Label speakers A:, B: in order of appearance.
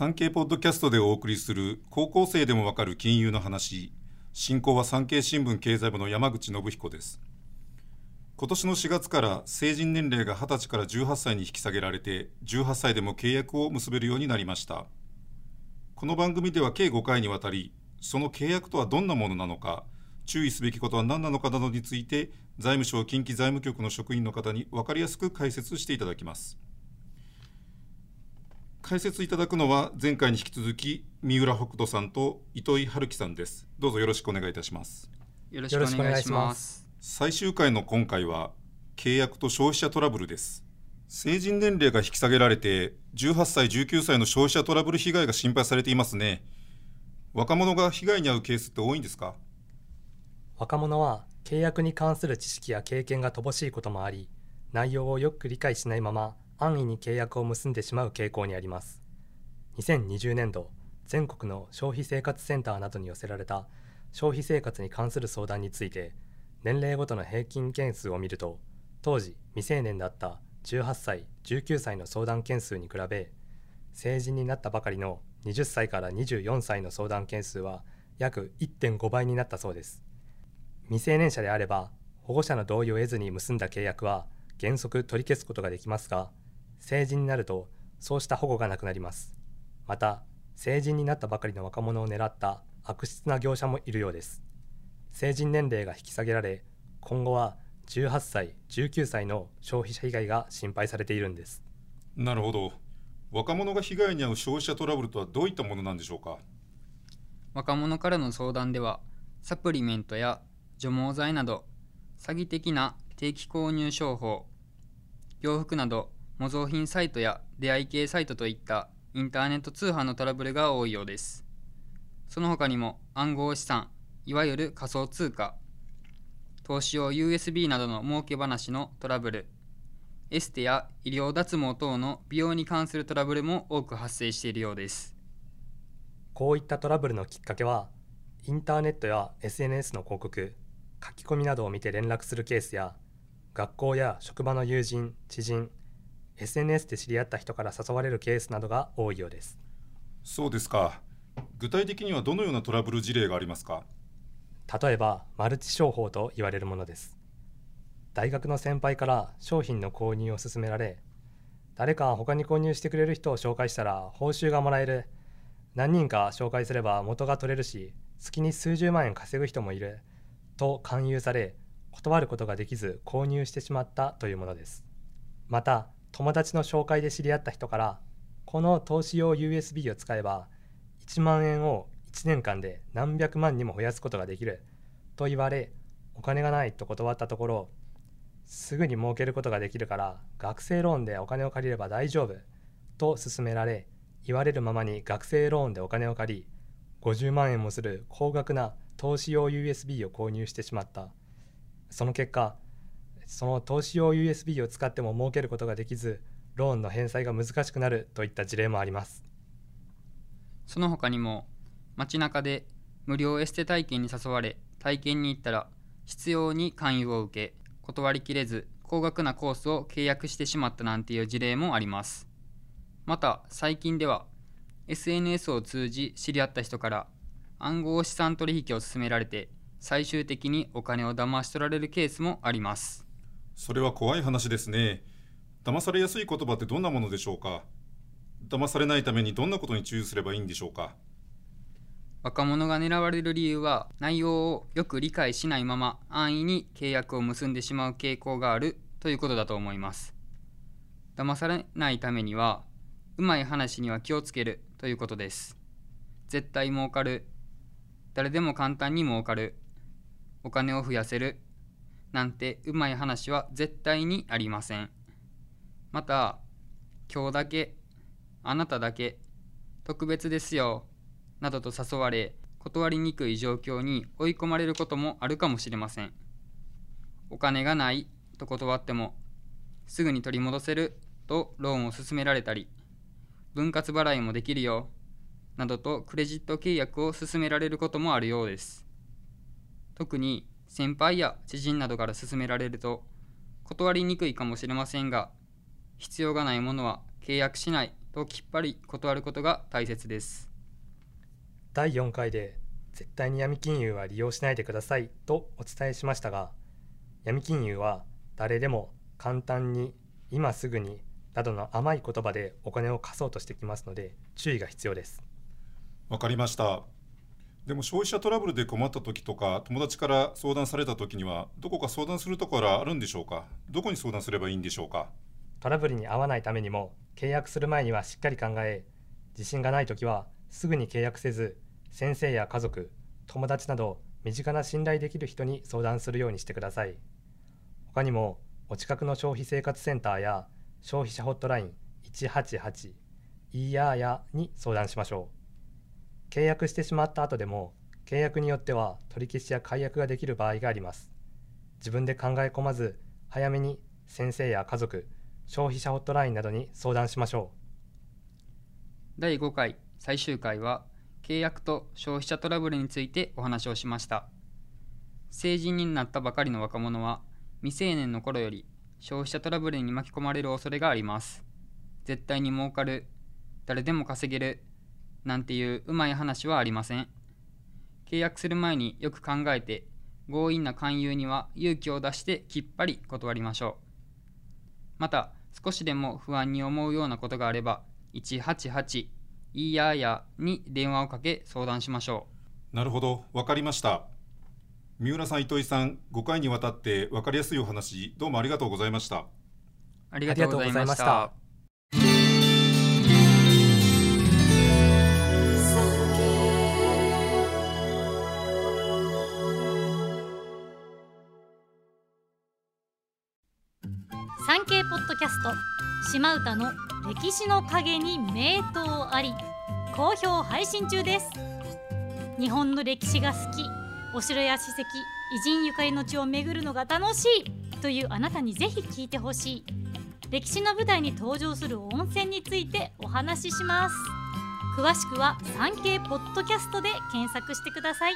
A: 産経ポッドキャストでお送りする高校生でもわかる金融の話。進行は産経新聞経済部の山口信彦です。今年の4月から成人年齢が20歳から18歳に引き下げられて18歳でも契約を結べるようになりました。この番組では計5回にわたりその契約とはどんなものなのか注意すべきことは何なのかなどについて財務省近畿財務局の職員の方に分かりやすく解説していただきます。解説いただくのは前回に引き続き三浦北斗さんと糸井春樹さんです。どうぞよろしくお願いいたします。
B: よろしくお願いします。
A: 最終回の今回は契約と消費者トラブルです。成人年齢が引き下げられて18歳19歳の消費者トラブル被害が心配されていますね。若者が被害に遭うケースって多いんですか？
C: 若者は契約に関する知識や経験が乏しいこともあり内容をよく理解しないまま安易に契約を結んでしまう傾向にあります。2020年度全国の消費生活センターなどに寄せられた消費生活に関する相談について年齢ごとの平均件数を見ると当時未成年だった18歳19歳の相談件数に比べ成人になったばかりの20歳から24歳の相談件数は約1.5倍になったそうです。未成年者であれば保護者の同意を得ずに結んだ契約は原則取り消すことができますが成人になるとそうした保護がなくなります。また成人になったばかりの若者を狙った悪質な業者もいるようです。成人年齢が引き下げられ今後は18歳19歳の消費者被害が心配されているんです。
A: なるほど。若者が被害に遭う消費者トラブルとはどういったものなんでしょうか？
B: 若者からの相談ではサプリメントや除毛剤など詐欺的な定期購入商法洋服など模造品サイトや出会い系サイトといったインターネット通販のトラブルが多いようです。その他にも暗号資産、いわゆる仮想通貨、投資用 USB などの儲け話のトラブル、エステや医療脱毛等の美容に関するトラブルも多く発生しているようです。
C: こういったトラブルのきっかけは、インターネットや SNS の広告、書き込みなどを見て連絡するケースや、学校や職場の友人、知人、SNS で知り合った人から誘われるケースなどが多いようです。
A: そうですか。具体的にはどのようなトラブル事例がありますか？
C: 例えばマルチ商法と言われるものです。大学の先輩から商品の購入を勧められ誰か他に購入してくれる人を紹介したら報酬がもらえる。何人か紹介すれば元が取れるし月に数十万円稼ぐ人もいる。と勧誘され断ることができず購入してしまったというものです。また友達の紹介で知り合った人からこの投資用 USB を使えば1万円を1年間で何百万にも増やすことができると言われお金がないと断ったところすぐに儲けることができるから学生ローンでお金を借りれば大丈夫と勧められ言われるままに学生ローンでお金を借り50万円もする高額な投資用 USB を購入してしまった。その結果その投資用 USB を使っても儲けることができずローンの返済が難しくなるといった事例もあります。
B: その他にも街中で無料エステ体験に誘われ体験に行ったら必要に勧誘を受け断りきれず高額なコースを契約してしまったなんていう事例もあります。また最近では SNS を通じ知り合った人から暗号資産取引を勧められて最終的にお金を騙し取られるケースもあります。
A: それは怖い話ですね。騙されやすい言葉ってどんなものでしょうか？騙されないためにどんなことに注意すればいいんでしょうか？
B: 若者が狙われる理由は内容をよく理解しないまま安易に契約を結んでしまう傾向があるということだと思います。騙されないためにはうまい話には気をつけるということです。絶対儲かる。誰でも簡単に儲かる。お金を増やせる。なんてうまい話は絶対にありません。また、今日だけ、あなただけ、特別ですよ、などと誘われ、断りにくい状況に追い込まれることもあるかもしれません。お金がないと断っても、すぐに取り戻せるとローンを勧められたり、分割払いもできるよ、などとクレジット契約を勧められることもあるようです。特に先輩や知人などから勧められると断りにくいかもしれませんが必要がないものは契約しないときっぱり断ることが大切です。
C: 第4回で絶対に闇金融は利用しないでくださいとお伝えしましたが闇金融は誰でも簡単に今すぐになどの甘い言葉でお金を貸そうとしてきますので注意が必要です。
A: わかりましたでも消費者トラブルで困った時とか友達から相談された時にはどこか相談するところあるんでしょうか？どこに相談すればいいんでしょうか？
C: トラブルに遭わないためにも契約する前にはしっかり考え自信がない時はすぐに契約せず先生や家族友達など身近な信頼できる人に相談するようにしてください。他にもお近くの消費生活センターや消費者ホットライン188いやーやに相談しましょう。契約してしまった後でも契約によっては取り消しや解約ができる場合があります。自分で考え込まず早めに先生や家族消費者ホットラインなどに相談しましょ
B: う。第5回最終回は契約と消費者トラブルについてお話をしました。成人になったばかりの若者は未成年の頃より消費者トラブルに巻き込まれる恐れがあります。絶対に儲かる誰でも稼げるなんていううまい話はありません。契約する前によく考えて強引な勧誘には勇気を出してきっぱり断りましょう。また少しでも不安に思うようなことがあれば188いややに電話をかけ相談しましょ
A: う。なるほど分かりました。三浦さん糸井さん5回にわたって分かりやすいお話どうもありがとうございました。
B: ありがとうございました
D: 産経ポッドキャスト島唄の歴史の陰に名刀あり好評配信中です。日本の歴史が好きお城や史跡偉人ゆかりの地を巡るのが楽しいというあなたにぜひ聞いてほしい。歴史の舞台に登場する温泉についてお話しします。詳しくは産経ポッドキャストで検索してください。